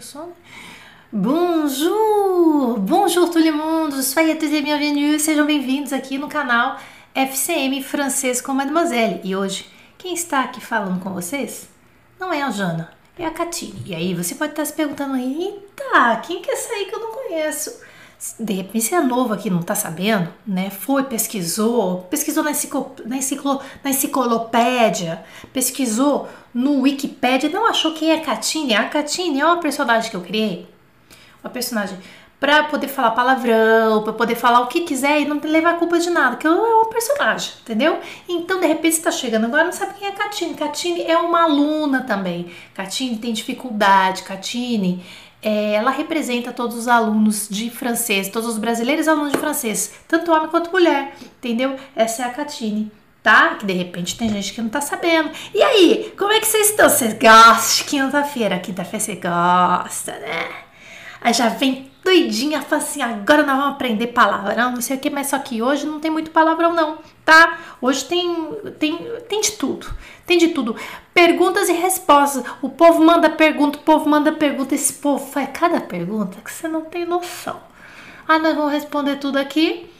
le son. Bonjour! Bonjour tout le monde! Soyez tous et bienvenus! Sejam bem-vindos aqui no canal FCM Francês com Mademoiselle. E hoje, quem está aqui falando com vocês não é a Jana, é a Catine. E aí você pode estar se perguntando, eita, quem que é essa aí que eu não conheço? De repente você é novo aqui, não tá sabendo, né? Foi, pesquisou, pesquisou na, enciclo, na, enciclo, na enciclopédia, pesquisou no Wikipedia, não achou quem é a Katine? A Katine é uma personagem que eu criei, uma personagem para poder falar palavrão, para poder falar o que quiser e não levar a culpa de nada, que eu é uma personagem, entendeu? Então, de repente, você tá chegando agora não sabe quem é a Katine. Katine é uma aluna também. Katine tem dificuldade, Katine é, ela representa todos os alunos de francês, todos os brasileiros alunos de francês, tanto homem quanto mulher, entendeu? Essa é a Catine, tá? Que de repente tem gente que não tá sabendo. E aí, como é que vocês estão? Vocês gostam de quinta-feira? Quinta-feira você gosta, né? Aí já vem doidinha, fala assim, agora nós vamos aprender palavrão, não sei o que, mas só que hoje não tem muito palavrão não, tá? Hoje tem, tem, tem de tudo, tem de tudo. Perguntas e respostas, o povo manda pergunta, o povo manda pergunta, esse povo faz cada pergunta que você não tem noção. Ah, nós vamos responder tudo aqui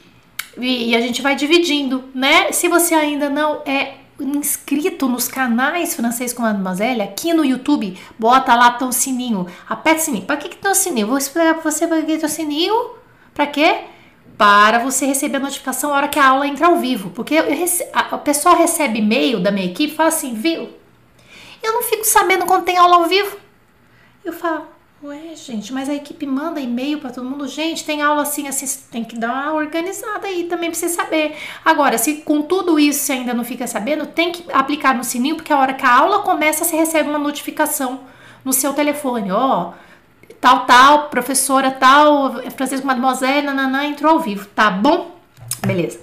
e, e a gente vai dividindo, né? Se você ainda não é inscrito nos canais Francês com Mademoiselle, aqui no YouTube, bota lá tão sininho, aperta o sininho. Para que que tem o sininho? Vou explicar para você para que tem o sininho. Para quê? Para você receber a notificação na hora que a aula entra ao vivo. Porque eu, a, a pessoa recebe e-mail da minha equipe e fala assim, viu? Eu não fico sabendo quando tem aula ao vivo. Eu falo, Ué, gente, mas a equipe manda e-mail para todo mundo. Gente, tem aula assim, assim, tem que dar uma organizada aí também pra você saber. Agora, se com tudo isso você ainda não fica sabendo, tem que aplicar no sininho, porque a hora que a aula começa, você recebe uma notificação no seu telefone. Ó, oh, tal, tal, professora tal, Francisco Mademoiselle, nananã, entrou ao vivo, tá bom? Beleza.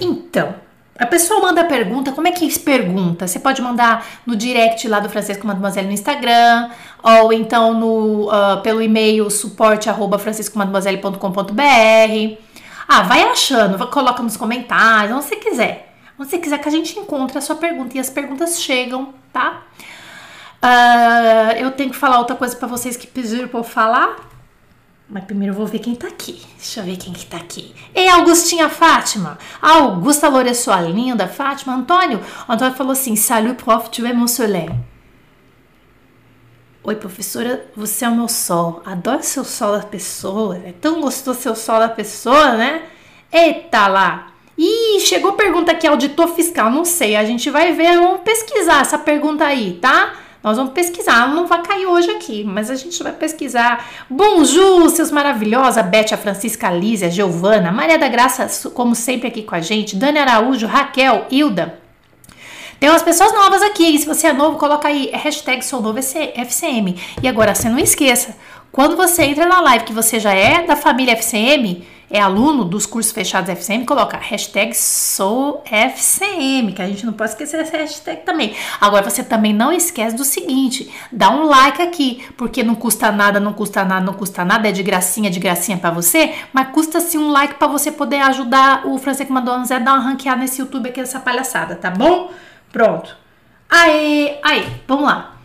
Então, a pessoa manda pergunta, como é que pergunta? Você pode mandar no direct lá do Francisco Mademoiselle no Instagram, ou então no, uh, pelo e-mail suporte arroba franciscomademoiselle.com.br. Ah, vai achando, coloca nos comentários, onde você quiser. Onde você quiser que a gente encontre a sua pergunta. E as perguntas chegam, tá? Uh, eu tenho que falar outra coisa para vocês que pediram eu falar. Mas primeiro eu vou ver quem tá aqui. Deixa eu ver quem que tá aqui. Ei, Augustinha Fátima. Augusta Loura, sua linda. Fátima. Antônio. Antônio falou assim, salut prof, tu es mon soleil. Oi, professora, você é o meu sol. Adoro seu sol da pessoa. É tão gostoso seu sol da pessoa, né? Eita lá. Ih, chegou pergunta aqui, auditor fiscal. Não sei, a gente vai ver, vamos pesquisar essa pergunta aí, tá? Nós vamos pesquisar, não vai cair hoje aqui, mas a gente vai pesquisar. Bonjour, seus maravilhosos, a Beth, a Francisca, a Lízia, a Giovana, Maria da Graça, como sempre aqui com a gente, Dani Araújo, Raquel, Hilda. Tem umas pessoas novas aqui, se você é novo, coloca aí hashtag sou novo FCM. E agora, você não esqueça, quando você entra na live que você já é da família FCM, é aluno dos cursos fechados FCM, coloca hashtag SouFCM, que a gente não pode esquecer essa hashtag também. Agora você também não esquece do seguinte: dá um like aqui, porque não custa nada, não custa nada, não custa nada, é de gracinha, de gracinha para você, mas custa sim um like para você poder ajudar o Francisco Madonna a dar uma ranqueada nesse YouTube aqui, essa palhaçada, tá bom? Pronto. Aí, aí, vamos lá.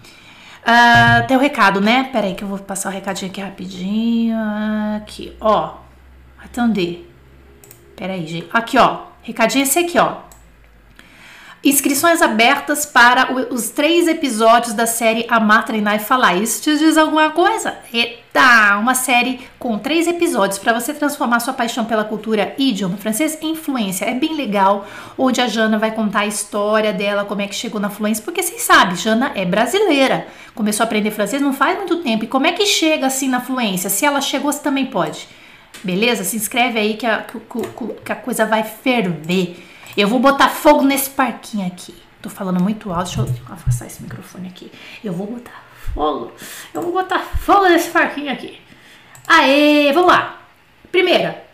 Uh, tem o recado, né? Pera aí que eu vou passar o recadinho aqui rapidinho. Aqui, ó. Attendez. Peraí, gente. Aqui, ó. Recadinho esse aqui, ó. Inscrições abertas para os três episódios da série Amar, Treinar e Falar. Isso te diz alguma coisa? Eita! Uma série com três episódios para você transformar sua paixão pela cultura e idioma francês em fluência. É bem legal, onde a Jana vai contar a história dela, como é que chegou na fluência, porque vocês sabem, Jana é brasileira. Começou a aprender francês não faz muito tempo. E como é que chega assim na fluência? Se ela chegou, você também pode. Beleza? Se inscreve aí que a, que, que a coisa vai ferver. Eu vou botar fogo nesse parquinho aqui. Tô falando muito alto, deixa eu afastar esse microfone aqui. Eu vou botar fogo. Eu vou botar fogo nesse parquinho aqui. Aê, vamos lá. Primeira,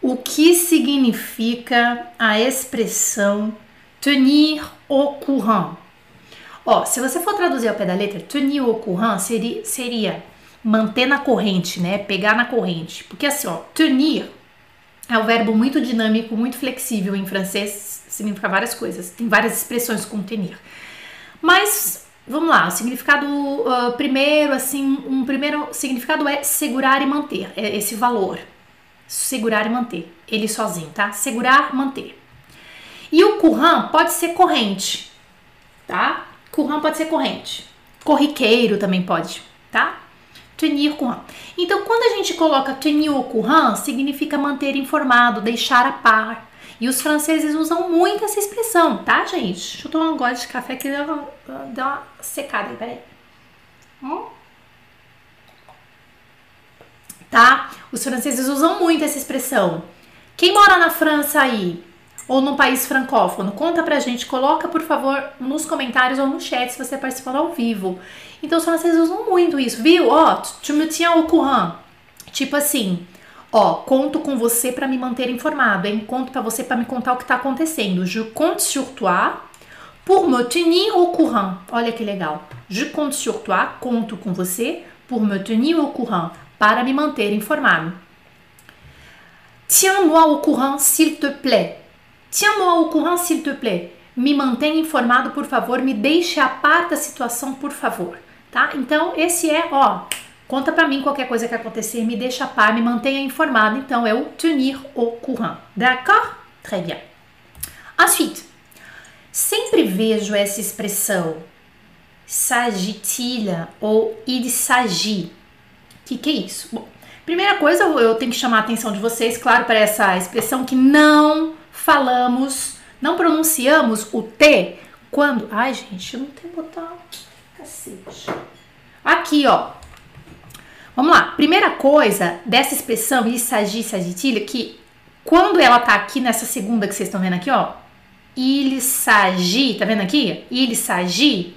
o que significa a expressão tenir au courant? Ó, se você for traduzir ao pé da letra, tenir au courant seria, seria manter na corrente, né? Pegar na corrente. Porque assim, ó, tenir é um verbo muito dinâmico, muito flexível em francês, significa várias coisas. Tem várias expressões com tenir. Mas vamos lá, o significado uh, primeiro, assim, um primeiro significado é segurar e manter, é esse valor. Segurar e manter, ele sozinho, tá? Segurar, manter. E o courant pode ser corrente, tá? Courant pode ser corrente. Corriqueiro também pode, tá? Tenir courant. Então, quando a gente coloca tenir courant, significa manter informado, deixar a par. E os franceses usam muito essa expressão, tá, gente? Deixa eu tomar um gole de café que deu uma, uma secada aí, peraí. Hum? Tá? Os franceses usam muito essa expressão. Quem mora na França aí? Ou num país francófono? Conta pra gente, coloca por favor nos comentários ou no chat se você participando ao vivo. Então os franceses usam muito isso, viu? Ó, tu me tiens au courant. Tipo assim, Ó, conto com você para me manter informado, hein? Conto para você para me contar o que tá acontecendo. Je compte sur toi pour me tenir au courant. Olha que legal. Je compte sur toi, conto com você pour me tenir au courant, para me manter informado. Tiens-moi au courant, s'il te plaît. Tiens-moi au courant, s'il te plaît. Me mantenha informado, por favor. Me deixe a par da situação, por favor. Tá? Então, esse é, ó, Conta para mim qualquer coisa que acontecer, me deixa a par, me mantenha informado. Então, é o tenir au courant. D'accord? Très bien. Ensuite, sempre vejo essa expressão s'agit-il ou il s'agit. O que, que é isso? Bom, primeira coisa, eu tenho que chamar a atenção de vocês, claro, para essa expressão que não falamos, não pronunciamos o T quando. Ai, gente, não tenho botão. Cacete. Aqui, ó. Vamos lá. Primeira coisa dessa expressão il s'agit, s'agit-il, que quando ela tá aqui nessa segunda que vocês estão vendo aqui, ó, il s'agit, tá vendo aqui? Il s'agit,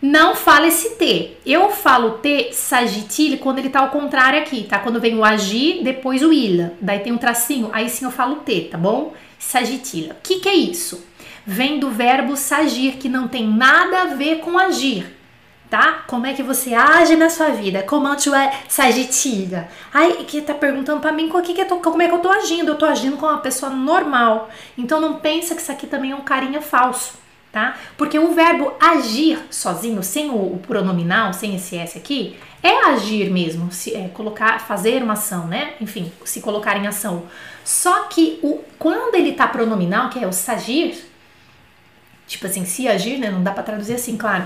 não fala esse T. Eu falo T sagit-il quando ele tá ao contrário aqui, tá? Quando vem o agir, depois o il. Daí tem um tracinho, aí sim eu falo T, tá bom? Sagit-il. O que que é isso? Vem do verbo sagir, que não tem nada a ver com agir tá? Como é que você age na sua vida? Como tu é sagitilha? Ai, que tá perguntando para mim como, que que eu tô, como é que eu tô agindo? Eu tô agindo como uma pessoa normal. Então não pensa que isso aqui também é um carinha falso, tá? Porque o verbo agir sozinho, sem o, o pronominal, sem esse S aqui, é agir mesmo, se é colocar, fazer uma ação, né? Enfim, se colocar em ação. Só que o, quando ele tá pronominal, que é o sagir, tipo assim, se agir, né? Não dá para traduzir assim, claro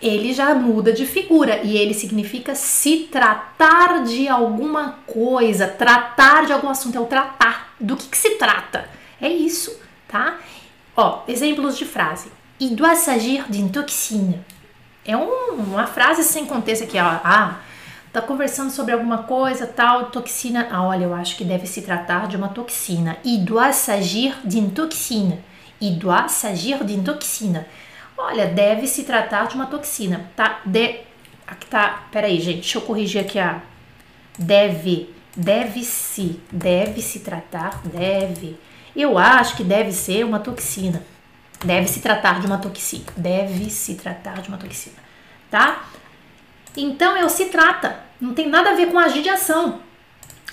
ele já muda de figura e ele significa se tratar de alguma coisa, tratar de algum assunto, é o tratar. Do que, que se trata? É isso, tá? Ó, exemplos de frase. Il doit s'agir d'une toxine. É um, uma frase sem contexto aqui, ó. Ah, tá conversando sobre alguma coisa, tal, toxina. Ah, olha, eu acho que deve se tratar de uma toxina. Il doit s'agir d'une toxine. Il doit s'agir d'une toxine. Olha, deve se tratar de uma toxina, tá? De, aqui tá, peraí, gente, deixa eu corrigir aqui a deve, deve se, deve se tratar, deve. Eu acho que deve ser uma toxina. Deve se tratar de uma toxina. Deve se tratar de uma toxina, tá? Então eu se trata, não tem nada a ver com agir de ação.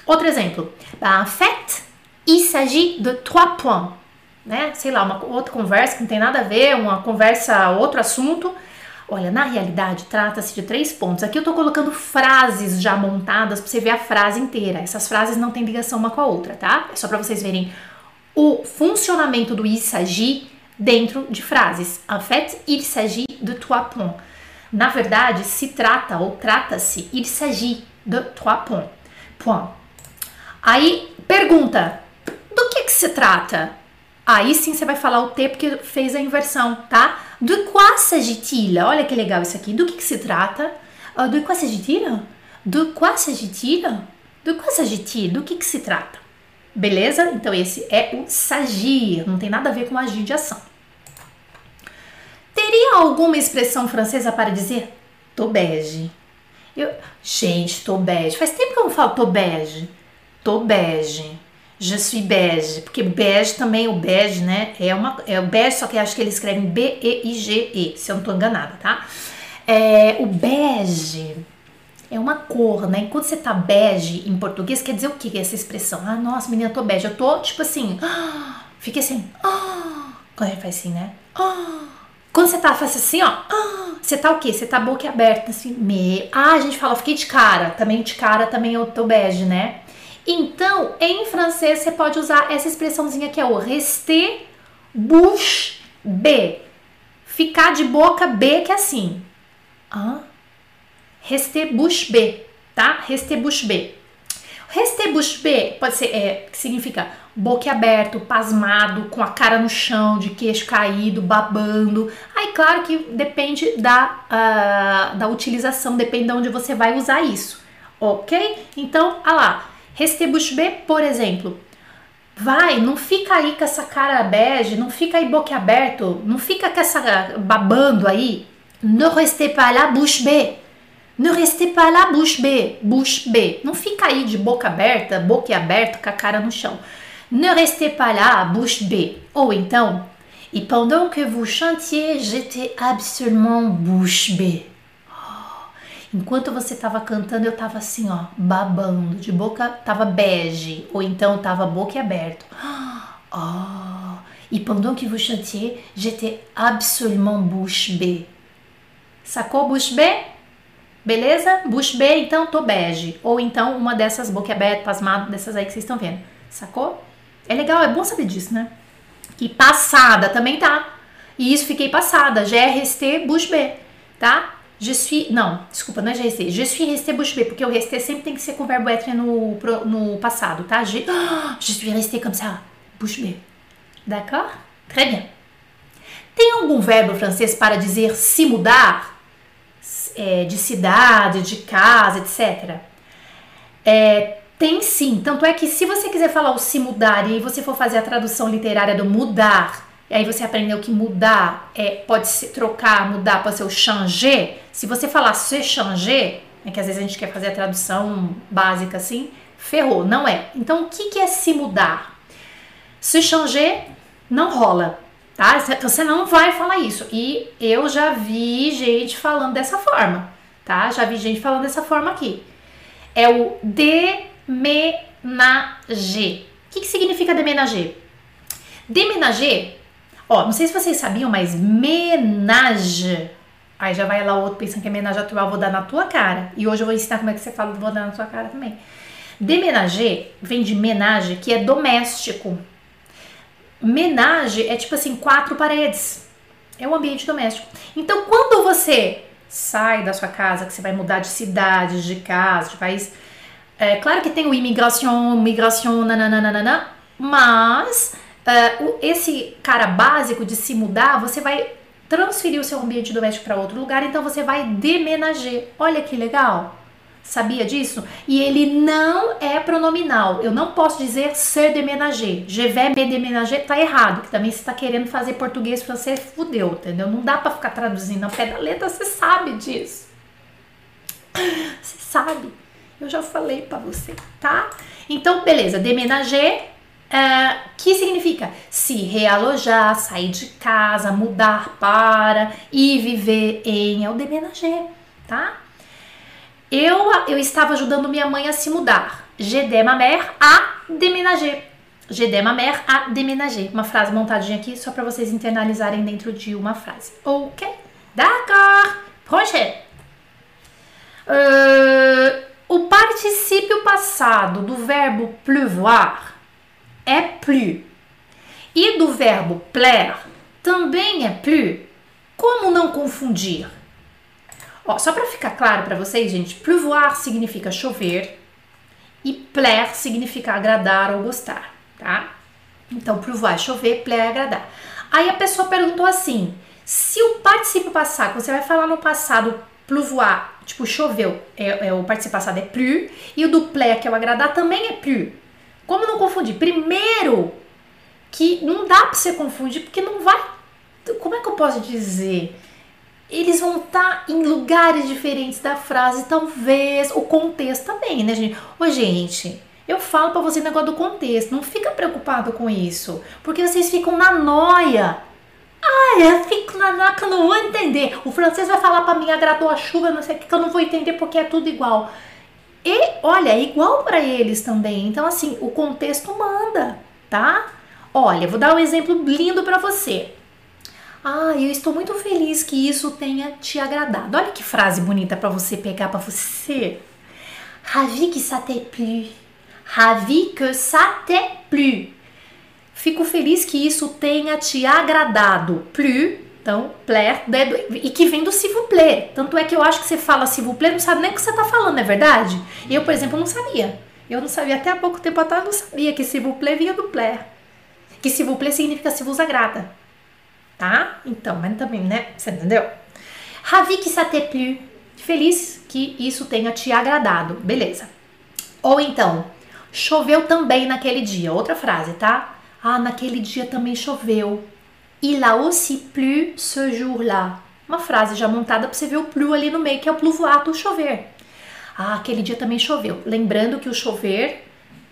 Outro exemplo. En fait, il s'agit de trois points né? Sei lá, uma outra conversa que não tem nada a ver, uma conversa, outro assunto. Olha, na realidade, trata-se de três pontos. Aqui eu tô colocando frases já montadas para você ver a frase inteira. Essas frases não têm ligação uma com a outra, tá? É só para vocês verem o funcionamento do il s'agit dentro de frases. En fait, il s'agit de trois points. Na verdade, se trata ou trata-se, il s'agit de trois points. Point. Aí, pergunta: do que que se trata? Aí sim você vai falar o T porque fez a inversão, tá? De quoi s'agit-il? Olha que legal isso aqui. Do que, que se trata? Uh, de quoi s'agit-il? De quoi s'agit-il? De quoi s'agit-il? Do que, que se trata? Beleza? Então esse é o sagir, não tem nada a ver com agir de ação. Teria alguma expressão francesa para dizer tô bege? Eu, gente, tô bege. Faz tempo que eu não falo tô bege. Tô bege. Je suis beige, porque bege também, o bege, né, é uma, é o bege, só que acho que eles escrevem B-E-I-G-E, se eu não tô enganada, tá? É, o bege é uma cor, né? Quando você tá bege em português, quer dizer o que essa expressão? Ah, nossa, menina, tô bege. Eu tô, tipo assim, ah, assim, ah, quando gente faz assim, né? Ah, Quando você tá fazendo assim, ó, ah, você tá o quê? Você tá boca aberta, assim, meio. Ah, a gente fala, fiquei de cara. Também de cara, também o teu bege, né? Então, em francês, você pode usar essa expressãozinha que é o rester bouche bée. Ficar de boca B, que é assim. Ah, rester bouche bée, tá? Rester bouche bée. Bée pode ser, é, que significa boca aberto, pasmado, com a cara no chão, de queixo caído, babando. Aí, claro que depende da, uh, da utilização, depende de onde você vai usar isso, ok? Então, olha lá, rester bouche bée, por exemplo. Vai, não fica aí com essa cara bege, não fica aí boca aberto, não fica com essa babando aí. Ne restez pas là bouche bée. Ne restez pas là bouche bée, bouche bée. Não fica aí de boca aberta, boca aberta, com a cara no chão. Ne restez pas là bouche bée. Ou então, e pendant que vous chantiez, j'étais absolument bouche bée. Enquanto você estava cantando, eu estava assim, ó, babando, de boca, tava bege, ou então tava boca aberta. Oh. E pendant que vous chantiez, j'étais absolument bouche bée. Sacou bouche bée? Beleza? Bouche bée, então tô bege. Ou então uma dessas boca aberta, pasmado, dessas aí que vocês estão vendo. Sacou? É legal, é bom saber disso, né? E passada também tá. E isso fiquei passada. GRST bouche bée, tá? Je suis. Não, desculpa, não é GRST. Je suis resté bouche bée, porque o resté sempre tem que ser com o verbo être no, no passado, tá? Je, je suis resté comme ça, bouche bée. D'accord? Très bien. Tem algum verbo francês para dizer se mudar? É, de cidade, de casa, etc. É, tem sim. Tanto é que se você quiser falar o se mudar e você for fazer a tradução literária do mudar, e aí você aprendeu que mudar é, pode se trocar, mudar pode ser o changer. Se você falar se changer, é que às vezes a gente quer fazer a tradução básica assim, ferrou, não é. Então o que, que é se mudar? Se changer não rola, tá? Você não vai falar isso. E eu já vi gente falando dessa forma, tá? Já vi gente falando dessa forma aqui. É o de Déménager. O que, que significa déménager? Déménager, ó, não sei se vocês sabiam, mas menage. Aí já vai lá outro pensando que é menage atual, vou dar na tua cara. E hoje eu vou ensinar como é que você fala, vou dar na tua cara também. Déménager vem de menage, que é doméstico. Menage é tipo assim, quatro paredes. É um ambiente doméstico. Então, quando você sai da sua casa, que você vai mudar de cidade, de casa, de país, é claro que tem o imigração, migração, nananana, mas uh, esse cara básico de se mudar, você vai transferir o seu ambiente doméstico para outro lugar, então você vai demenager. Olha que legal! Sabia disso? E ele não é pronominal. Eu não posso dizer ser demenager. Je vais me demenager tá errado. Que também você está querendo fazer português francês, fudeu, entendeu? Não dá para ficar traduzindo ao pé da letra, você sabe disso. Você sabe. Eu já falei para você, tá? Então, beleza, deménager, uh, que significa se realojar, sair de casa, mudar para e viver em, é o deménager, tá? Eu, eu estava ajudando minha mãe a se mudar. J'ai ma mère à déménager. J'ai ma mère à déménager. Uma frase montadinha aqui só para vocês internalizarem dentro de uma frase. Ok? D'accord. Prochain. Uh, o particípio passado do verbo pleuvoir é plu. E do verbo plaire também é plu. Como não confundir? Ó, só para ficar claro para vocês, gente, pleuvoir significa chover e plaire significa agradar ou gostar, tá? Então, pleuvoir é chover, plaire é agradar. Aí a pessoa perguntou assim: se o particípio passado, você vai falar no passado pleuvoir, tipo choveu, é, é, o participo passado é plu, e o do plaire, que é o agradar, também é plu. Como não confundir? Primeiro, que não dá para você confundir, porque não vai. Como é que eu posso dizer? Eles vão estar tá em lugares diferentes da frase, talvez o contexto também, né, gente? Ô, gente, eu falo para você o negócio do contexto, não fica preocupado com isso, porque vocês ficam na noia ah, eu fico na que eu não vou entender. O francês vai falar para mim, agradou a chuva, não sei o que, que eu não vou entender porque é tudo igual. E olha, é igual para eles também. Então, assim, o contexto manda, tá? Olha, vou dar um exemplo lindo para você. Ah, eu estou muito feliz que isso tenha te agradado. Olha que frase bonita para você pegar para você. Ravi que ça t'ait plu. Ravi que ça t'ait plu. Fico feliz que isso tenha te agradado. Plu, então, plaire, e que vem do s'il vous plaît. Tanto é que eu acho que você fala s'il vous plaît, não sabe nem o que você tá falando, não é verdade? Eu, por exemplo, não sabia. Eu não sabia até há pouco tempo atrás, não sabia que s'il vous plaît vinha do plaire. Que s'il vous plaît significa se vos agrada tá? Então, mas também, né? Você entendeu? Ravi que ça te plu. Feliz que isso tenha te agradado. Beleza. Ou então, choveu também naquele dia. Outra frase, tá? Ah, naquele dia também choveu. Il a aussi plu ce jour-là. Uma frase já montada para você ver o plu ali no meio, que é o pluvoato chover. Ah, aquele dia também choveu. Lembrando que o chover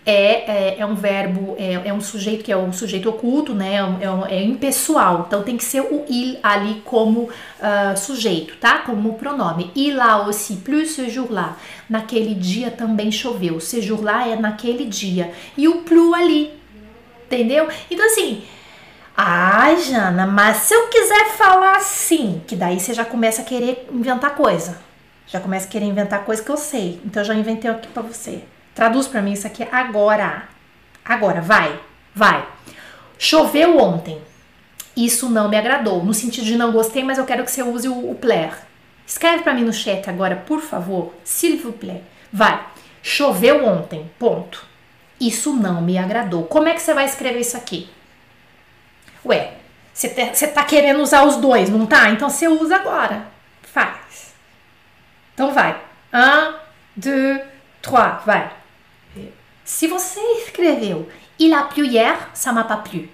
é, é, é um verbo, é, é, um sujeito que é um sujeito oculto, né? É, é, é impessoal. Então tem que ser o il ali como uh, sujeito, tá? Como pronome. Il a aussi plus ce jour-là. Naquele dia também choveu. Ce jour-là é naquele dia. E o plus ali. Entendeu? Então assim. Ai, Jana, mas se eu quiser falar assim, que daí você já começa a querer inventar coisa. Já começa a querer inventar coisa que eu sei. Então eu já inventei aqui para você. Traduz para mim isso aqui agora. Agora, vai, vai. Choveu ontem. Isso não me agradou. No sentido de não gostei, mas eu quero que você use o, o. Escreve para mim no chat agora, por favor. S'il vous plaît. Vai. Choveu ontem. Ponto. Isso não me agradou. Como é que você vai escrever isso aqui? Ué, você tá querendo usar os dois, não tá? Então você usa agora. Faz. Então vai. Un, deux, trois. Vai. Se você escreveu Il a plu hier, ça m'a pas plu.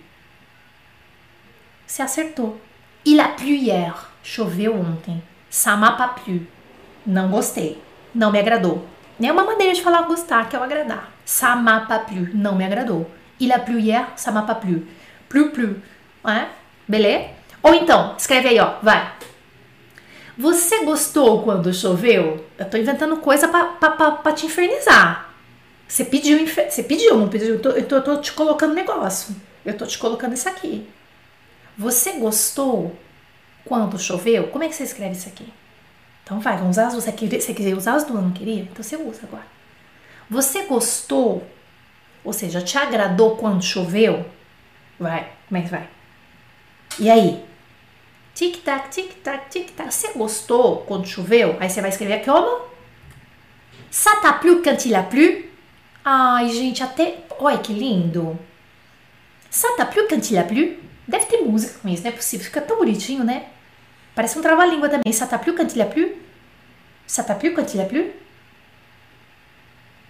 Você acertou. Il a plu hier, choveu ontem. Ça m'a pas plu. Não gostei. Não me agradou. É uma maneira de falar gostar, que é o agradar. Ça m'a pas plu. Não me agradou. Il a plu hier, ça m'a pas plu. Plu, plu. É? Beleza? Ou então, escreve aí, ó. Vai. Você gostou quando choveu? Eu tô inventando coisa para te infernizar. Você pediu, você pediu, não pediu? Eu tô, eu tô, eu tô te colocando negócio. Eu tô te colocando isso aqui. Você gostou quando choveu? Como é que você escreve isso aqui? Então vai, vamos usar as duas. Você queria, você queria usar as duas, não queria? Então você usa agora. Você gostou, ou seja, te agradou quando choveu? Vai, como é que vai? E aí? Tic-tac, tic-tac, tic-tac. Você gostou quando choveu? Aí você vai escrever como? Ça t'a plu quand il a plu? Ai, gente, até. Olha que lindo! Ça t'a plu quand il a plu? Deve ter música com isso, não é possível. Fica tão bonitinho, né? Parece um trava-língua também. Ça t'a plu quand il a plu? Ça t'a plu quand il a plu?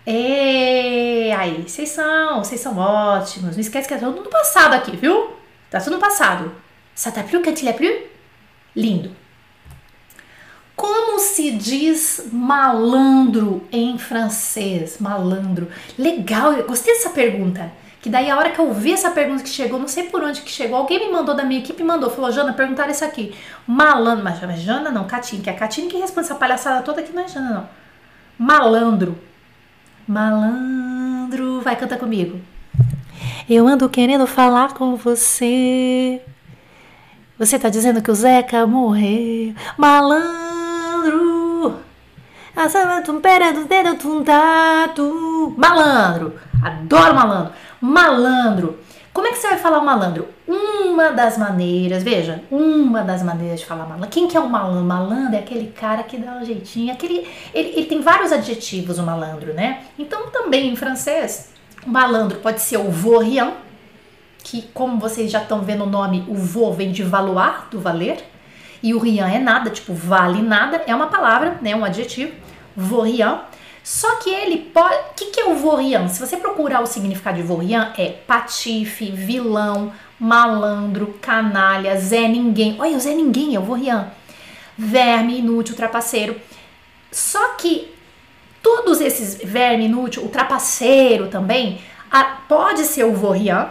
E aí, vocês são, vocês são ótimos. Não esquece que é tudo no passado aqui, viu? Tá tudo no passado. Ça t'a plu quand il a plu? Lindo. Se diz malandro em francês? Malandro. Legal, eu gostei dessa pergunta. Que daí a hora que eu vi essa pergunta que chegou, não sei por onde que chegou, alguém me mandou da minha equipe, mandou, falou, Jana, perguntaram isso aqui. Malandro, mas Jana não, Catinho, que é Catinho que responde essa palhaçada toda aqui, não é Jana não. Malandro. Malandro, vai, canta comigo. Eu ando querendo falar com você. Você tá dizendo que o Zeca morreu. Malandro malandro. Malandro. Adoro malandro. Malandro. Como é que você vai falar malandro? Uma das maneiras, veja, uma das maneiras de falar malandro. Quem que é o malandro? Malandro é aquele cara que dá um jeitinho, aquele, ele, ele tem vários adjetivos, o malandro, né? Então também em francês, malandro pode ser o vaurien, que como vocês já estão vendo o nome, o vou vem de valoir, do valer, e o rian é nada, tipo vale nada, é uma palavra, né, um adjetivo, vaurian. Só que ele pode. O que, que é o vaurian? Se você procurar o significado de vaurian, é patife, vilão, malandro, canalha, Zé Ninguém. Olha, o Zé Ninguém é o vaurian. Verme, inútil, trapaceiro. Só que todos esses verme, inútil, o trapaceiro também, a, pode ser o vaurian,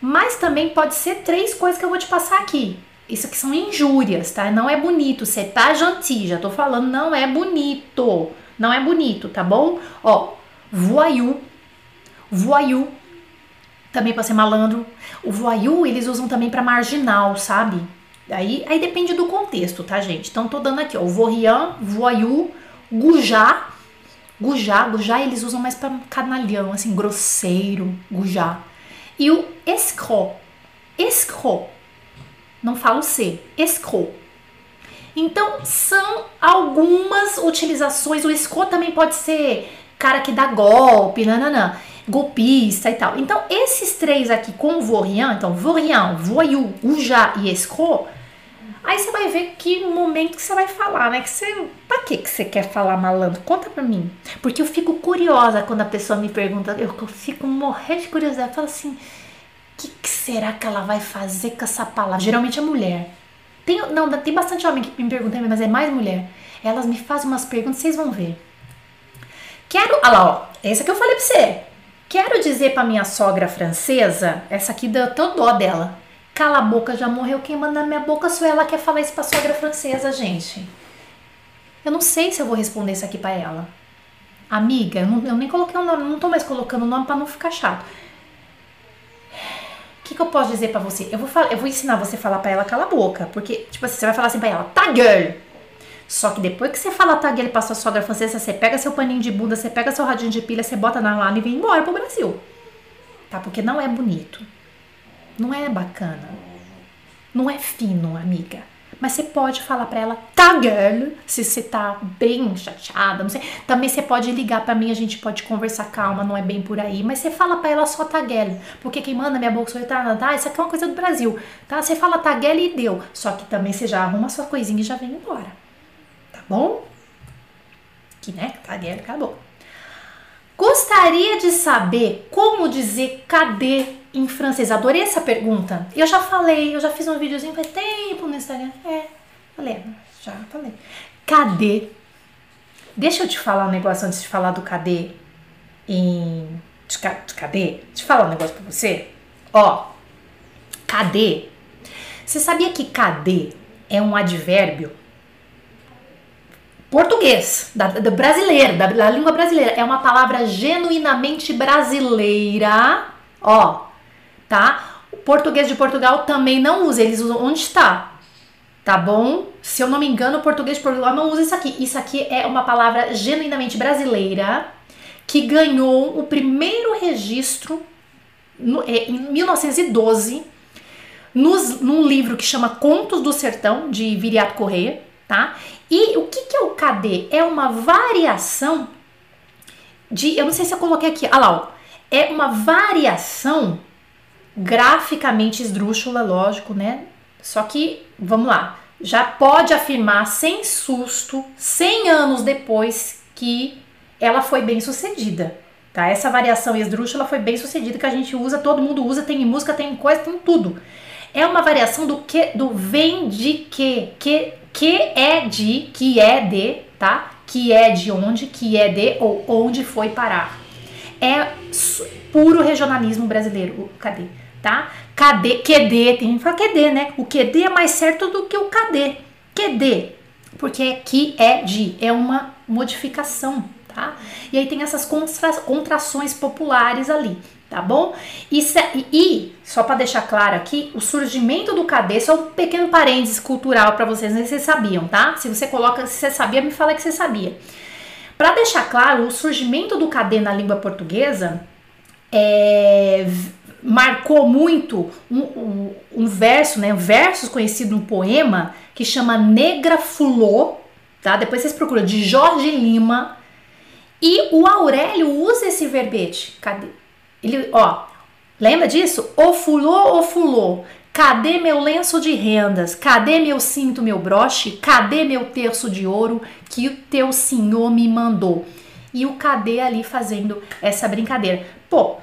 mas também pode ser três coisas que eu vou te passar aqui. Isso aqui são injúrias, tá? Não é bonito. Você tá gentil, já tô falando, não é bonito. Não é bonito, tá bom? Ó, voyou, voyou, também pode ser malandro. O voyou eles usam também para marginal, sabe? Aí, aí depende do contexto, tá, gente? Então, tô dando aqui, ó, Vorian, Voyou, Gujá. Gujá, Gujá eles usam mais pra canalhão, assim, grosseiro, Gujá. E o escroc, escroc, não falo C, escroc. Então, são algumas utilizações. O escroc também pode ser cara que dá golpe, nananã, golpista e tal. Então, esses três aqui com o Vorian, então, Vorian, Voyou, Ujá e escroc, Aí você vai ver que momento que você vai falar, né? Que você, pra que que você quer falar malandro? Conta pra mim. Porque eu fico curiosa quando a pessoa me pergunta, eu fico morrendo de curiosidade. Eu falo assim, que, que, será que ela vai fazer com essa palavra? Geralmente é mulher. Tem, não, tem bastante homem que me pergunta, mas é mais mulher. Elas me fazem umas perguntas, vocês vão ver. Quero, olha lá, ó, essa que eu falei pra você. Quero dizer pra minha sogra francesa, essa aqui deu todo dó dela. Cala a boca, já morreu quem manda na minha boca sou ela quer falar isso pra sogra francesa, gente. Eu não sei se eu vou responder isso aqui para ela. Amiga, eu, não, eu, nem coloquei o nome, não tô mais colocando o nome para não ficar chato. Eu posso dizer para você? Eu vou, falar, eu vou ensinar você a falar para ela cala a boca, porque tipo assim, você vai falar assim para ela, tá girl. Só que depois que você fala tá girl pra sua sogra francesa, você pega seu paninho de bunda, você pega seu radinho de pilha, você bota na lana e vem embora pro Brasil. Tá? Porque não é bonito. Não é bacana. Não é fino, amiga. Mas você pode falar para ela, tá, girl, se você tá bem chateada, não sei. Também você pode ligar para mim, a gente pode conversar calma, não é bem por aí. Mas você fala para ela só tá, girl. Porque quem manda minha bolsa é tá, tá, isso aqui é uma coisa do Brasil, tá? Você fala tá, girl e deu. Só que também você já arruma sua coisinha e já vem embora. Tá bom? Que, né, tá, girl, acabou. Gostaria de saber como dizer cadê em francês? Adorei essa pergunta. Eu já falei, eu já fiz um videozinho faz tempo no Instagram. É, falei, já falei. Cadê? Deixa eu te falar um negócio antes de falar do cadê em. De, de cadê? Deixa eu falar um negócio pra você. Ó, cadê? Você sabia que cadê é um advérbio português, da, da brasileira, da, da, língua brasileira. É uma palavra genuinamente brasileira. Ó, tá? O português de Portugal também não usa, eles usam onde está. Tá bom? Se eu não me engano, o português de Portugal não usa isso aqui. Isso aqui é uma palavra genuinamente brasileira que ganhou o primeiro registro no, é, em 1912 nos, num livro que chama Contos do Sertão, de Viriato Correia, tá? E o que, que é o KD? É uma variação de. Eu não sei se eu coloquei aqui. Ah lá, ó. É uma variação graficamente esdrúxula, lógico, né? Só que, vamos lá, já pode afirmar sem susto, 100 anos depois, que ela foi bem sucedida. Tá? Essa variação esdrúxula foi bem sucedida, que a gente usa, todo mundo usa, tem em música, tem em coisa, tem em tudo. É uma variação do que do vem de que, que que é de, que é de, tá? Que é de onde, que é de ou onde foi parar. É puro regionalismo brasileiro, cadê? Tá? Cadê? QD, tem que falar QD, né? O QD é mais certo do que o cadê. QD, porque é que é de, é uma modificação, tá? E aí tem essas contra, contrações populares ali tá bom? E, e só para deixar claro aqui, o surgimento do KD, só um pequeno parênteses cultural para vocês, não se vocês sabiam, tá? Se você coloca, se você sabia, me fala que você sabia. Para deixar claro, o surgimento do KD na língua portuguesa é, marcou muito um, um, um, verso, né? Versos conhecido no poema que chama Negra Fulô, tá? Depois vocês procuram, de Jorge Lima. E o Aurélio usa esse verbete, cadê? Ele, ó, lembra disso? O fulô, o fulô. Cadê meu lenço de rendas? Cadê meu cinto, meu broche? Cadê meu terço de ouro que o teu senhor me mandou? E o cadê ali fazendo essa brincadeira. Pô,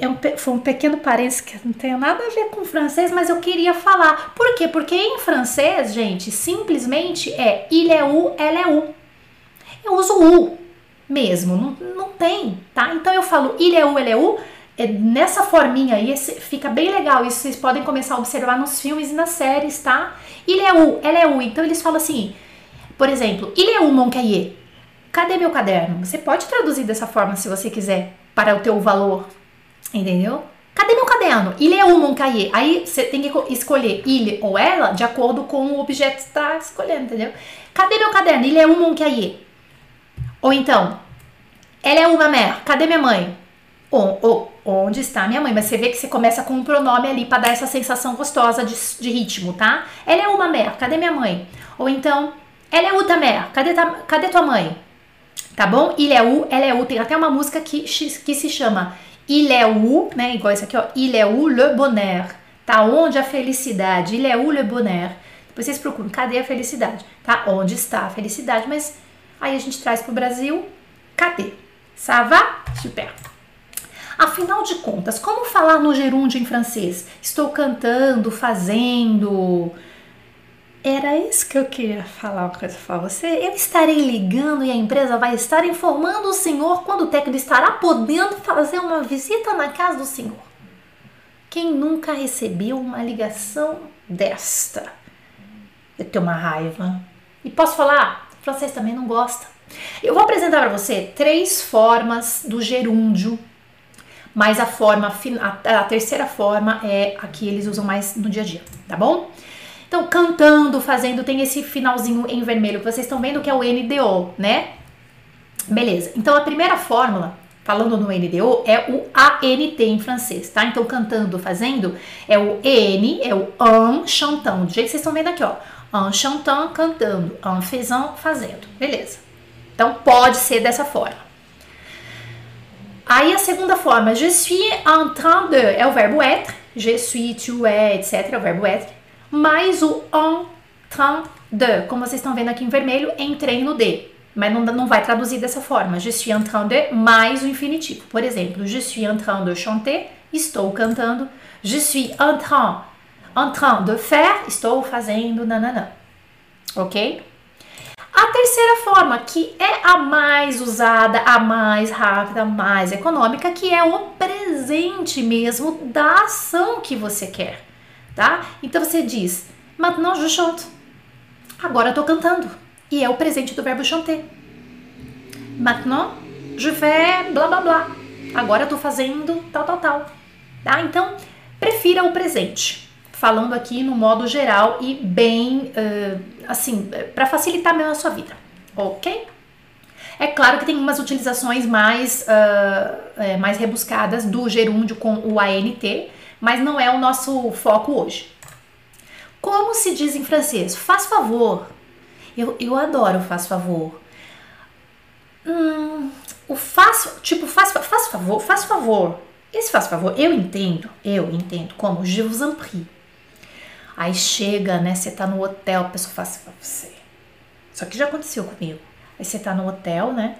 é um, foi um pequeno parênteses que não tem nada a ver com francês, mas eu queria falar. Por quê? Porque em francês, gente, simplesmente é il é u, ela é u. Eu uso u mesmo, não, não tem, tá? Então eu falo il é u, ela é u é nessa forminha aí, fica bem legal. Isso vocês podem começar a observar nos filmes e nas séries, tá? Ele é U, ela é U. Então eles falam assim, por exemplo, ele é U, mon cahier. Cadê meu caderno? Você pode traduzir dessa forma se você quiser, para o teu valor, entendeu? Cadê meu caderno? Est où mon cahier? Aí você tem que escolher ele ou ela de acordo com o objeto que está escolhendo, entendeu? Cadê meu caderno? Est où mon cahier? Ou então, ela é uma mère. Cadê minha mãe? Onde está minha mãe? Mas você vê que você começa com um pronome ali para dar essa sensação gostosa de, de ritmo, tá? Ela é uma mère. Cadê minha mãe? Ou então, ela é outra mère. Cadê, cadê tua mãe? Tá bom? Il é où, ela é où. Tem até uma música que, que se chama Il est où, né? Igual esse aqui, ó. Il est où le bonheur? Tá onde a felicidade? Il est où le bonheur? Depois vocês procuram, cadê a felicidade? Tá? Onde está a felicidade? Mas aí a gente traz pro Brasil, cadê? Ça va? Super. Afinal de contas, como falar no gerúndio em francês? Estou cantando, fazendo. Era isso que eu queria falar uma coisa para você. Eu estarei ligando e a empresa vai estar informando o senhor quando o técnico estará podendo fazer uma visita na casa do senhor. Quem nunca recebeu uma ligação desta? Eu tenho uma raiva. E posso falar? O francês também não gosta. Eu vou apresentar para você três formas do gerúndio, mas a forma a, a terceira forma é a que eles usam mais no dia a dia, tá bom? Então, cantando, fazendo, tem esse finalzinho em vermelho que vocês estão vendo que é o NDO, né? Beleza. Então, a primeira fórmula, falando no NDO, é o ANT em francês, tá? Então, cantando, fazendo, é o EN, é o en chantant, do jeito que vocês estão vendo aqui, ó. En chantant, cantando, en faisant, fazendo. Beleza. Então, pode ser dessa forma. Aí, a segunda forma, je suis en train de, é o verbo être, je suis, tu es, etc., é o verbo être mais o en train de, como vocês estão vendo aqui em vermelho, entrei no de. Mas não, não vai traduzir dessa forma. Je suis en train de mais o infinitivo. Por exemplo, je suis en train de chanter, estou cantando. Je suis en train, en train de faire, estou fazendo, nananã. Ok? A terceira forma, que é a mais usada, a mais rápida, a mais econômica, que é o presente mesmo da ação que você quer tá? Então você diz, maintenant je chante. Agora eu tô cantando. E é o presente do verbo chanter. Maintenant je fais blá blá blá. Agora eu tô fazendo tal tal tal. Tá? Então, prefira o presente. Falando aqui no modo geral e bem, uh, assim, para facilitar mesmo a sua vida. Ok? É claro que tem umas utilizações mais, uh, é, mais rebuscadas do gerúndio com o ANT, mas não é o nosso foco hoje. Como se diz em francês? Faz favor. Eu, eu adoro faz favor. Hum, o faz, tipo, faz, faz favor, faz favor. Esse faz favor, eu entendo, eu entendo como je vous en prie. Aí chega, né? Você tá no hotel, a pessoa faz assim pra você. Só que já aconteceu comigo. Aí você tá no hotel, né?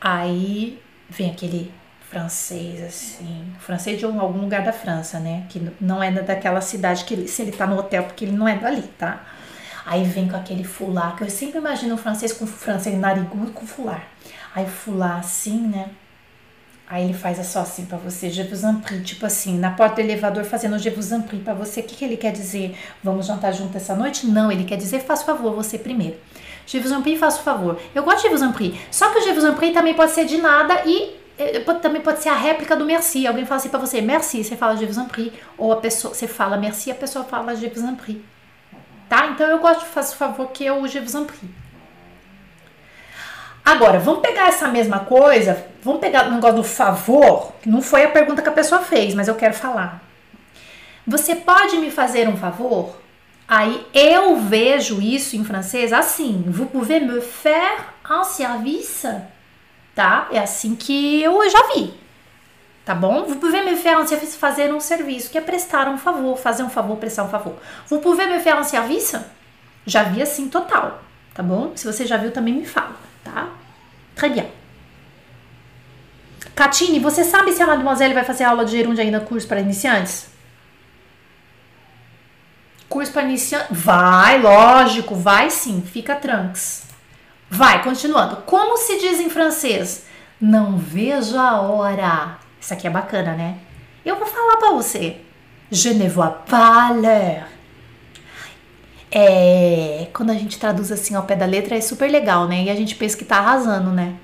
Aí vem aquele francês, assim. Francês de algum lugar da França, né? Que não é daquela cidade que se ele tá no hotel, porque ele não é dali, tá? Aí vem com aquele fular, que eu sempre imagino o francês com francês narigudo com fular. Aí fular assim, né? Aí ele faz só assim para você, je vous en prie, tipo assim, na porta do elevador fazendo je vous en prie para você. O que, que ele quer dizer? Vamos jantar junto essa noite? Não, ele quer dizer faça favor, você primeiro. Je vous en prie, faça favor. Eu gosto de je vous en prie. Só que o je vous en prie também pode ser de nada e também pode ser a réplica do merci. Alguém fala assim para você, merci, você fala je vous en prie. Ou a pessoa, você fala merci, a pessoa fala je vous en prie. Tá? Então eu gosto de fazer o favor que é o je vous en prie. Agora, vamos pegar essa mesma coisa, vamos pegar o negócio do favor, que não foi a pergunta que a pessoa fez, mas eu quero falar. Você pode me fazer um favor? Aí eu vejo isso em francês assim: Vous pouvez me faire un service? Tá? É assim que eu já vi, tá bom? Vous pouvez me service, fazer um serviço, que é prestar um favor, fazer um favor, prestar um favor. Vous pouvez me un service? Já vi assim total, tá bom? Se você já viu, também me fala, tá? Très bien. Catine, você sabe se a Mademoiselle vai fazer aula de gerúndio ainda curso para iniciantes? Curso para iniciantes? Vai, lógico, vai sim, fica tranks. Vai, continuando. Como se diz em francês? Não vejo a hora. Isso aqui é bacana, né? Eu vou falar para você. Je ne vois pas l'heure. É, quando a gente traduz assim ao pé da letra é super legal, né? E a gente pensa que tá arrasando, né?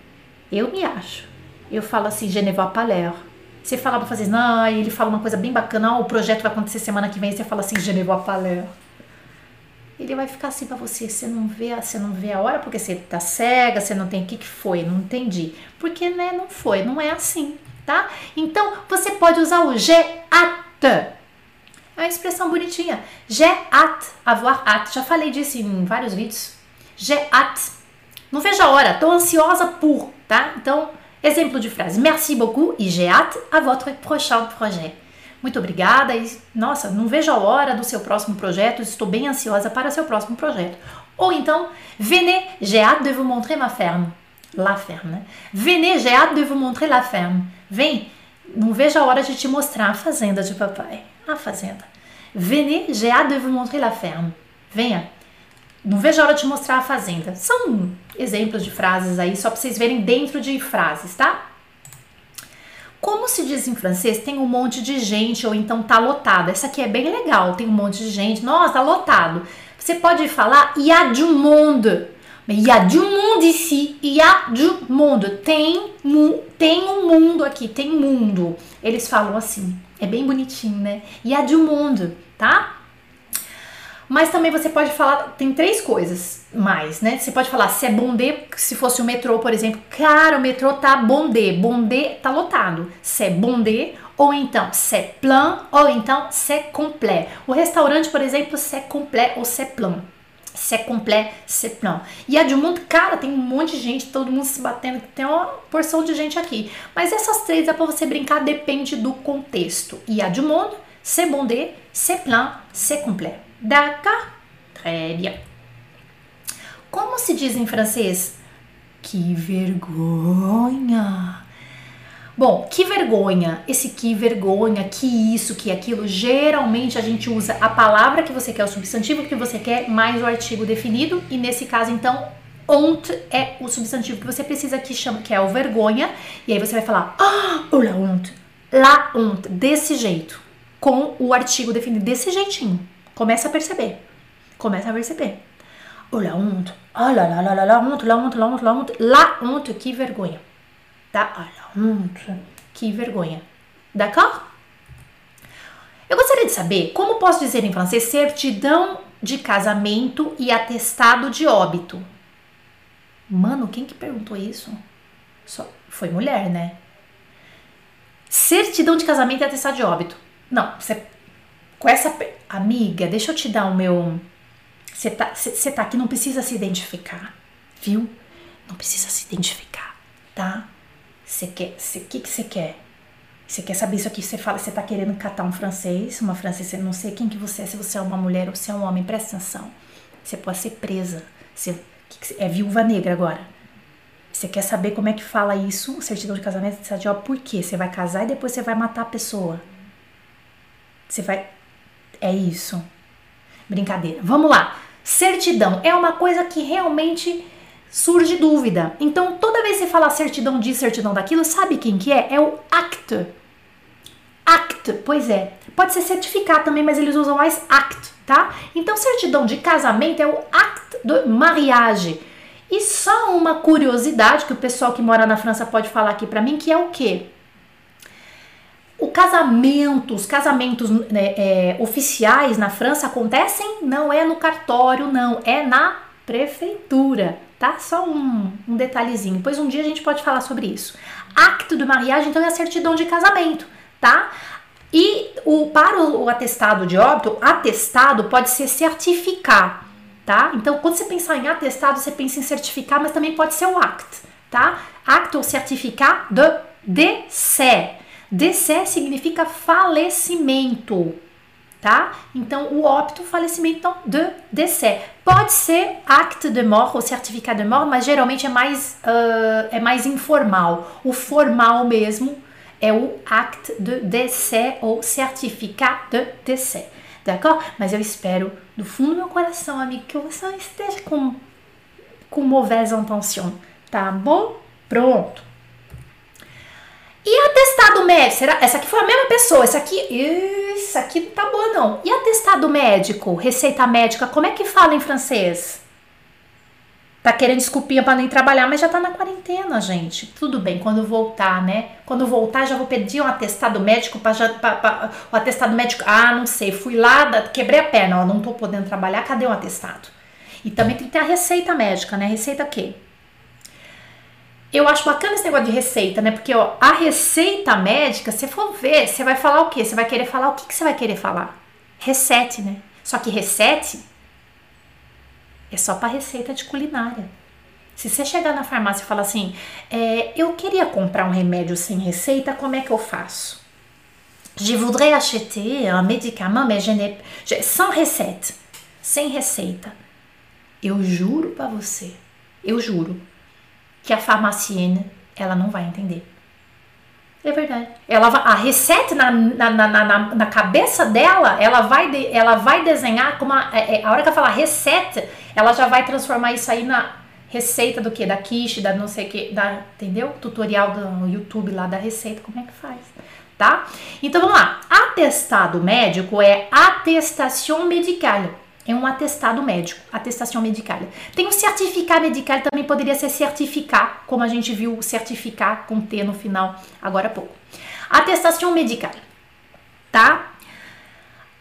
Eu me acho. Eu falo assim, je ne vois pas l'heure. Você fala pra fazer, não, ele fala uma coisa bem bacana, o projeto vai acontecer semana que vem, você fala assim, je ne vois pas l'heure. Ele vai ficar assim pra você, você não vê, você não vê a hora porque você tá cega, você não tem o que que foi, não entendi. Porque né, não foi, não é assim, tá? Então, você pode usar o hâte. É uma expressão bonitinha. Hâte, avoir hâte. Já falei disso em vários vídeos. Hâte. Não vejo a hora, tô ansiosa por, tá? Então, exemplo de frase. Merci beaucoup e j'ai hâte à votre prochain projet. Muito obrigada e, nossa, não vejo a hora do seu próximo projeto, estou bem ansiosa para seu próximo projeto. Ou então, venez, j'ai hâte de vous montrer ma ferme. La ferme, né? Venez, j'ai hâte de vous montrer la ferme. Vem, não vejo a hora de te mostrar a fazenda de papai. A fazenda. Venez, j'ai hâte de vous montrer la ferme. Venha. Não vejo a hora de te mostrar a fazenda. São exemplos de frases aí, só para vocês verem dentro de frases, tá? Como se diz em francês, tem um monte de gente ou então tá lotado. Essa aqui é bem legal, tem um monte de gente. Nossa, tá lotado. Você pode falar il y a du monde. Il y a du monde ici. Il y a du monde. Tem, tem um mundo aqui, tem mundo. Eles falam assim. É bem bonitinho, né? Il y a du monde, tá? Mas também você pode falar, tem três coisas mais, né? Você pode falar se é bondê, se fosse o metrô, por exemplo, cara, o metrô tá bondê, bondê tá lotado. Se é bondê, ou então c'est plein, ou então c'est complet. O restaurante, por exemplo, c'est complet ou c'est plein. C'est complet, c'est plein. E a de mundo, cara, tem um monte de gente, todo mundo se batendo, tem uma porção de gente aqui. Mas essas três é para você brincar, depende do contexto. E a de mundo, c'est bondé, c'est plein, c'est complet. D'accord? Très bien. Como se diz em francês? Que vergonha! Bom, que vergonha, esse que vergonha, que isso, que aquilo, geralmente a gente usa a palavra que você quer, o substantivo que você quer, mais o artigo definido, e nesse caso, então, honte é o substantivo que você precisa que chama, que é o vergonha, e aí você vai falar, ah, la honte, la honte, desse jeito, com o artigo definido desse jeitinho. Começa a perceber. Começa a perceber. Oh, la honte. Ah, la, la, la, la, la honte, la honte, que vergonha. Tá? Ah, la. Que vergonha. D'accord? Eu gostaria de saber como posso dizer em francês certidão de casamento e atestado de óbito. Mano, quem que perguntou isso? Só foi mulher, né? Certidão de casamento e atestado de óbito. Não, você com essa amiga, deixa eu te dar o meu. Você tá, tá aqui, não precisa se identificar, viu? Não precisa se identificar, tá? Você quer. O que você quer? Você quer saber isso aqui? Você fala, você tá querendo catar um francês, uma francesa, não sei quem que você é, se você é uma mulher ou se é um homem, presta atenção. Você pode ser presa. Você é viúva negra agora. Você quer saber como é que fala isso, certidão de casamento, de por quê? Você vai casar e depois você vai matar a pessoa. Você vai é isso. Brincadeira. Vamos lá. Certidão é uma coisa que realmente surge dúvida. Então, toda vez que você falar certidão disso, certidão daquilo, sabe quem que é? É o act. Act, pois é. Pode ser certificado também, mas eles usam mais act, tá? Então, certidão de casamento é o act de mariage. E só uma curiosidade que o pessoal que mora na França pode falar aqui para mim, que é o quê? O casamento, os casamentos né, é, oficiais na França acontecem não é no cartório, não, é na prefeitura, tá? Só um, um detalhezinho. Pois um dia a gente pode falar sobre isso. Acto de mariage, então, é a certidão de casamento, tá? E o, para o, o atestado de óbito, atestado pode ser certificar, tá? Então, quando você pensar em atestado, você pensa em certificar, mas também pode ser o act, tá? Acto ou certificar de décès. Décès significa falecimento, tá? Então, o óbito, falecimento, então, de décès. Pode ser acte de mort ou certificat de mort, mas geralmente é mais, uh, é mais informal. O formal mesmo é o acte de décès ou certificat de décès. D'accord? Mas eu espero do fundo do meu coração, amigo, que você não esteja com, com mauvaise intention, tá bom? Pronto. E atestado médico? Será? Essa aqui foi a mesma pessoa. Essa aqui. Isso aqui não tá boa, não. E atestado médico? Receita médica? Como é que fala em francês? Tá querendo desculpinha para nem trabalhar, mas já tá na quarentena, gente. Tudo bem, quando voltar, né? Quando voltar, já vou pedir um atestado médico para o atestado médico. Ah, não sei, fui lá, quebrei a perna, ó, não tô podendo trabalhar, cadê o atestado? E também tem que ter a receita médica, né? Receita o quê? Eu acho bacana esse negócio de receita, né? Porque ó, a receita médica, se for ver, você vai falar o quê? Você vai querer falar o que, que você vai querer falar? Recete, né? Só que recete é só para receita de culinária. Se você chegar na farmácia e falar assim, é, eu queria comprar um remédio sem receita, como é que eu faço? Je voudrais acheter un médicament, mais je n'ai sans recette, sem receita. Eu juro para você, eu juro que a farmaciene ela não vai entender. É verdade. Ela a receita na, na, na, na, na cabeça dela, ela vai, de, ela vai desenhar como a, é, é, a hora que ela falar receita, ela já vai transformar isso aí na receita do que? Da quiche, da não sei que, da, entendeu? Tutorial do YouTube lá da receita, como é que faz, tá? Então vamos lá. Atestado médico é atestação medical. É um atestado médico, atestação medical. Tem um certificado medical, também poderia ser certificar, como a gente viu certificar com T no final agora há pouco. Atestação medical, tá?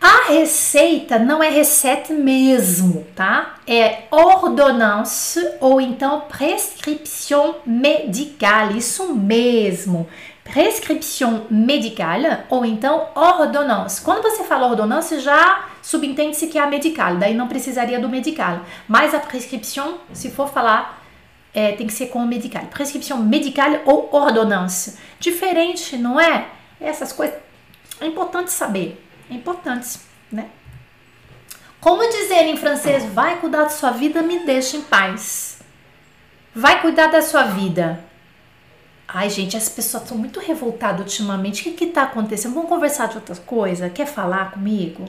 A receita não é receita mesmo, tá? É ordonnance ou então prescription médicale, isso mesmo. Prescription médicale ou então ordonnance. Quando você fala ordonnance, já subentende-se que é a medical, daí não precisaria do medical. Mas a prescrição, se for falar, é, tem que ser com o medical. Prescrição medical ou ordonnance. Diferente, não é? Essas coisas é importante saber. É importante, né? Como dizer em francês, vai cuidar da sua vida, me deixa em paz. Vai cuidar da sua vida. Ai, gente, as pessoas estão muito revoltadas ultimamente. O que está acontecendo? Vamos conversar de outra coisa? Quer falar comigo?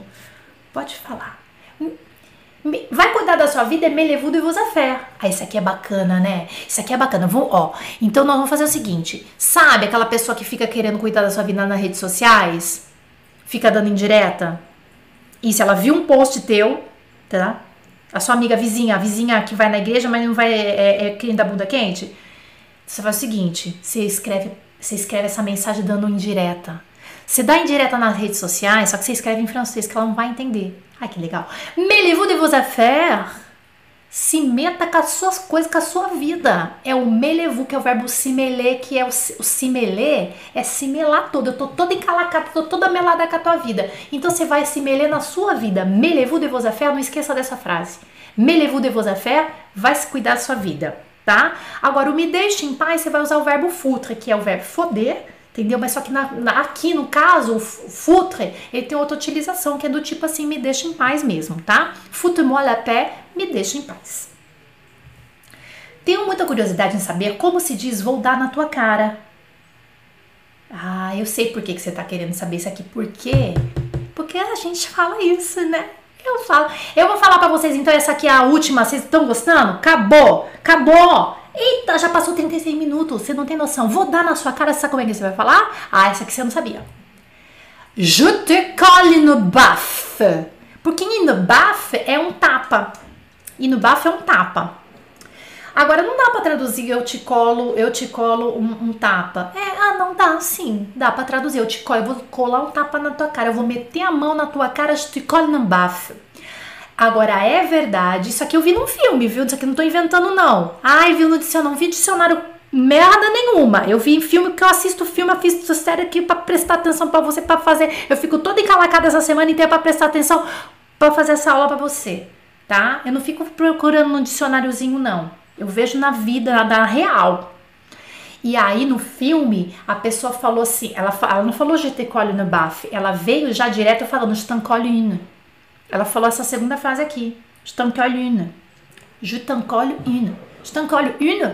Pode falar. Vai cuidar da sua vida, é melevou de vos affaires. Ah, isso aqui é bacana, né? Isso aqui é bacana. Vou, ó, então nós vamos fazer o seguinte. Sabe aquela pessoa que fica querendo cuidar da sua vida nas redes sociais? Fica dando indireta? E se ela viu um post teu, tá? A sua amiga vizinha, a vizinha que vai na igreja, mas não vai, é, é quem da bunda quente? Você faz o seguinte, você escreve, você escreve essa mensagem dando indireta. Você dá indireta nas redes sociais, só que você escreve em francês, que ela não vai entender. Ai, que legal. Mêlez-vous de vos affaires. Se meta com as suas coisas, com a sua vida. É o mêlez-vous, que é o verbo se meler, que é o, o se meler, é se melar todo. Eu tô toda encalacada, tô toda melada com a tua vida. Então você vai se meler na sua vida. Mêlez-vous de vos affaires, não esqueça dessa frase. Mêlez-vous de vos affaires, vai se cuidar da sua vida, tá? Agora, o me deixe em paz, você vai usar o verbo foutre, que é o verbo foder, Entendeu? Mas só que na, na, aqui no caso, o futre, ele tem outra utilização que é do tipo assim, me deixa em paz mesmo, tá? Foute-moi la paix, me deixa em paz. Tenho muita curiosidade em saber como se diz vou dar na tua cara. Ah, eu sei por que, que você tá querendo saber isso aqui. Por quê? Porque a gente fala isso, né? Eu falo. Eu vou falar para vocês então, essa aqui é a última. Vocês estão gostando? Acabou! Acabou! Eita, já passou 36 minutos, você não tem noção. Vou dar na sua cara, sabe como é que você vai falar? Ah, essa aqui você não sabia. Je te colle no baf. Porque no baf é um tapa. E no baf é um tapa. Agora não dá para traduzir eu te colo, eu te colo um, um, tapa. É, ah, não dá, sim. Dá para traduzir. Eu te colo, eu vou colar um tapa na tua cara. Eu vou meter a mão na tua cara, je te colle no baf. Agora é verdade, isso aqui eu vi num filme, viu? Isso aqui não tô inventando, não. Ai, viu no dicionário, não vi dicionário merda nenhuma. Eu vi em filme que eu assisto filme, eu fiz série aqui pra prestar atenção pra você, pra fazer. Eu fico toda encalacada essa semana inteira pra prestar atenção pra fazer essa aula pra você, tá? Eu não fico procurando no dicionáriozinho, não. Eu vejo na vida, na real. E aí no filme, a pessoa falou assim, ela, ela não falou GT Colin no baf, ela veio já direto falando Stancolin. Ela falou essa segunda frase aqui. Je t'encolle une. Je t'encolle une. Je t'encolle une.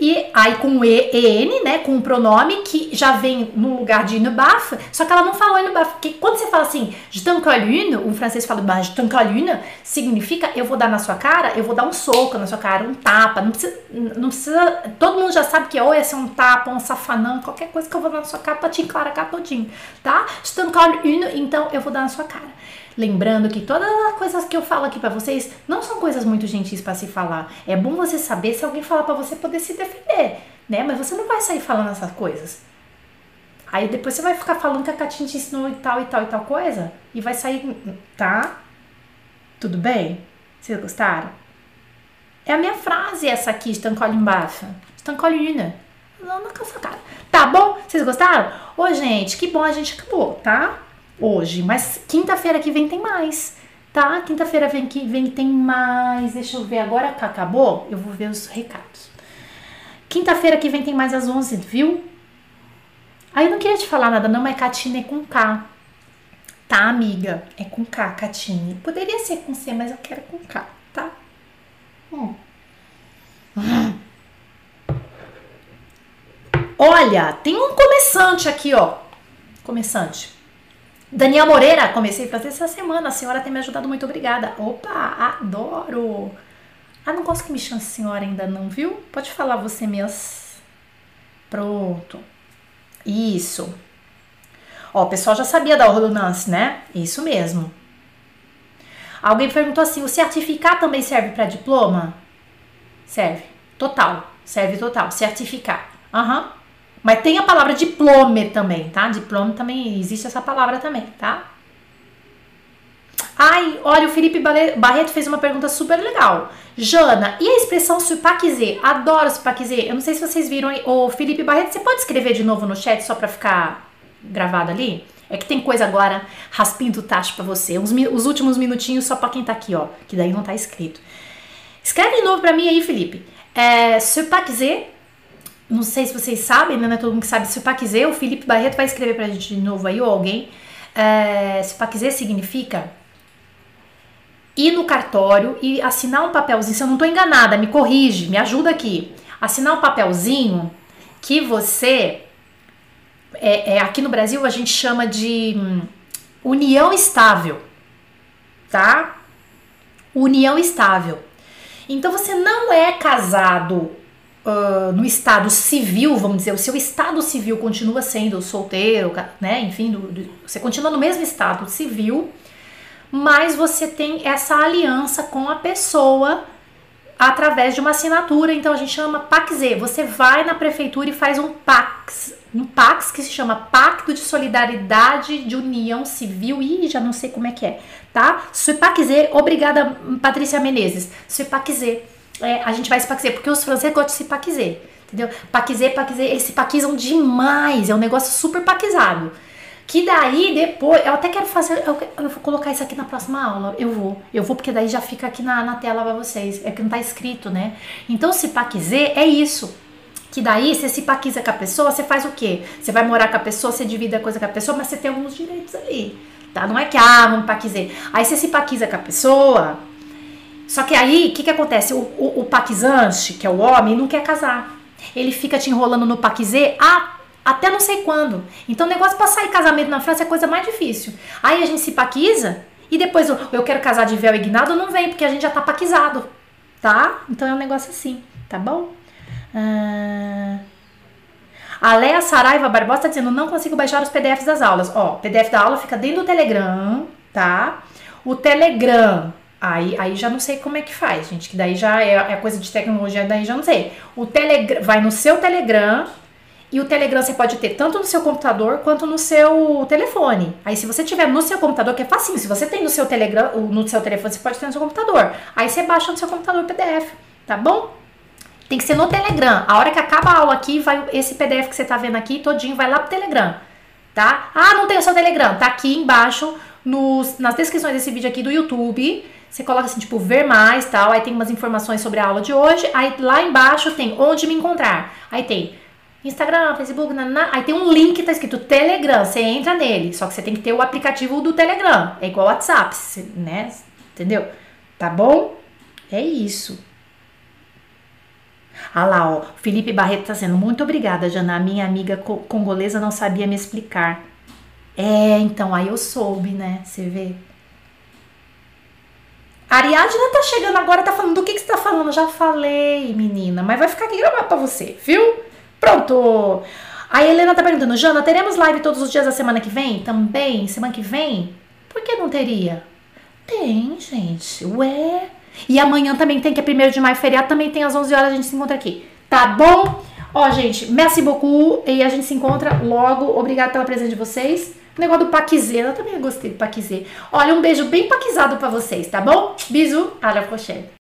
E aí com e, en, né, com o pronome que já vem no lugar de une baf, só que ela não falou une baf, porque quando você fala assim, je t'encolle une, o francês fala, bah, je t'encolle une, significa eu vou dar na sua cara, eu vou dar um soco na sua cara, um tapa, não precisa, não precisa, todo mundo já sabe que ou é um tapa, um safanão, qualquer coisa que eu vou dar na sua cara pra te enclarar todinho, tá? Je t'encolle une, então eu vou dar na sua cara. Lembrando que todas as coisas que eu falo aqui para vocês não são coisas muito gentis para se falar. É bom você saber se alguém falar para você poder se defender, né? Mas você não vai sair falando essas coisas. Aí depois você vai ficar falando que a Catinha te ensinou e tal e tal e tal coisa e vai sair, tá? Tudo bem? Vocês gostaram? É a minha frase essa aqui, estancole embaixo. Stancoline. Não, não cansa cara. Tá bom? Vocês gostaram? Ô, gente, que bom a gente acabou, tá? Hoje, mas quinta-feira que vem tem mais, tá? Quinta-feira vem que vem tem mais. Deixa eu ver agora acabou, eu vou ver os recados. Quinta-feira que vem tem mais às 11, viu? Aí eu não queria te falar nada, não, mas Catine é com K. Tá, amiga? É com K, Catine. Poderia ser com C, mas eu quero com K, tá? Hum. Olha, tem um começante aqui, ó. Começante. Daniel Moreira, comecei a fazer essa semana. A senhora tem me ajudado muito, obrigada. Opa, adoro! Ah, não gosto que me chame senhora ainda não, viu? Pode falar você mesmo. Pronto. Isso. Ó, o pessoal já sabia da ordonança, né? Isso mesmo. Alguém perguntou assim: o certificado também serve para diploma? Serve. Total. Serve total. Certificar. Aham. Uhum. Mas tem a palavra diplome também, tá? Diplome também, existe essa palavra também, tá? Ai, olha, o Felipe Barreto fez uma pergunta super legal. Jana, e a expressão supakizê? Adoro supakizê. Eu não sei se vocês viram. Ô, Felipe Barreto, você pode escrever de novo no chat só pra ficar gravado ali? É que tem coisa agora, raspinho do tacho pra você. Os, os últimos minutinhos só pra quem tá aqui, ó. Que daí não tá escrito. Escreve de novo pra mim aí, Felipe. É, supakizê não sei se vocês sabem, né? Não é todo mundo que sabe. Se o Paquizê, o Felipe Barreto vai escrever pra gente de novo aí, ou alguém. É, se o Paquizê significa ir no cartório e assinar um papelzinho. Se eu não tô enganada, me corrige, me ajuda aqui. Assinar um papelzinho que você. É, é, aqui no Brasil a gente chama de hum, união estável, tá? União estável. Então você não é casado uh, no estado civil, vamos dizer, o seu estado civil continua sendo solteiro, né? Enfim, do, do, você continua no mesmo estado civil, mas você tem essa aliança com a pessoa através de uma assinatura, então a gente chama PACZ. Você vai na prefeitura e faz um PAX, um PAX que se chama Pacto de Solidariedade de União Civil, e já não sei como é que é, tá? Sui PACZ, obrigada Patrícia Menezes. Sui PACZ é, a gente vai se paquizer, porque os franceses gostam de se paquizer, entendeu? Paquizer, paquizer, eles se paquizam demais, é um negócio super paquizado. Que daí depois, eu até quero fazer, eu, eu, vou colocar isso aqui na próxima aula, eu vou, eu vou porque daí já fica aqui na, na tela pra vocês, é que não tá escrito, né? Então se paquizer é isso, que daí você se paquiza com a pessoa, você faz o quê? Você vai morar com a pessoa, você divide a coisa com a pessoa, mas você tem alguns direitos ali, tá? Não é que, ah, vamos paquizer. Aí você se paquiza com a pessoa, só que aí, o que, que acontece? O, o, o paquizante, que é o homem, não quer casar. Ele fica te enrolando no paquizê ah, até não sei quando. Então, o negócio pra sair casamento na França é a coisa mais difícil. Aí a gente se paquiza e depois eu, eu quero casar de véu e guinado, não vem, porque a gente já tá paquizado. Tá? Então é um negócio assim, tá bom? Ah... A Saraiva Barbosa tá dizendo: não consigo baixar os PDFs das aulas. Ó, PDF da aula fica dentro do Telegram, tá? O Telegram Aí, aí já não sei como é que faz, gente, que daí já é, é coisa de tecnologia, daí já não sei. O Telegram vai no seu Telegram e o Telegram você pode ter tanto no seu computador quanto no seu telefone. Aí se você tiver no seu computador, que é facinho, se você tem no seu Telegram, no seu telefone, você pode ter no seu computador. Aí você baixa no seu computador o PDF, tá bom? Tem que ser no Telegram. A hora que acaba a aula aqui, vai esse PDF que você tá vendo aqui, todinho, vai lá pro Telegram, tá? Ah, não tem o seu Telegram. Tá aqui embaixo, nos, nas descrições desse vídeo aqui do YouTube você coloca assim, tipo, ver mais tal. Aí tem umas informações sobre a aula de hoje. Aí lá embaixo tem onde me encontrar. Aí tem Instagram, Facebook, nananá. aí tem um link que tá escrito Telegram. Você entra nele. Só que você tem que ter o aplicativo do Telegram. É igual WhatsApp, né? Entendeu? Tá bom? É isso. Ah lá, ó. Felipe Barreto tá sendo muito obrigada, Jana. Minha amiga congolesa não sabia me explicar. É, então, aí eu soube, né? Você vê. A Ariadna tá chegando agora, tá falando do que, que você tá falando. Já falei, menina, mas vai ficar aqui gravado pra você, viu? Pronto! A Helena tá perguntando, Jana, teremos live todos os dias da semana que vem? Também, semana que vem? Por que não teria? Tem, gente. Ué. E amanhã também tem, que é primeiro de maio, feriado, também tem às 11 horas, a gente se encontra aqui. Tá bom? Ó, gente, merci beaucoup. E a gente se encontra logo. Obrigada pela presença de vocês. O negócio do paquizê, eu também gostei do paquizê. Olha, um beijo bem paquizado pra vocês, tá bom? Bisous, à la prochaine.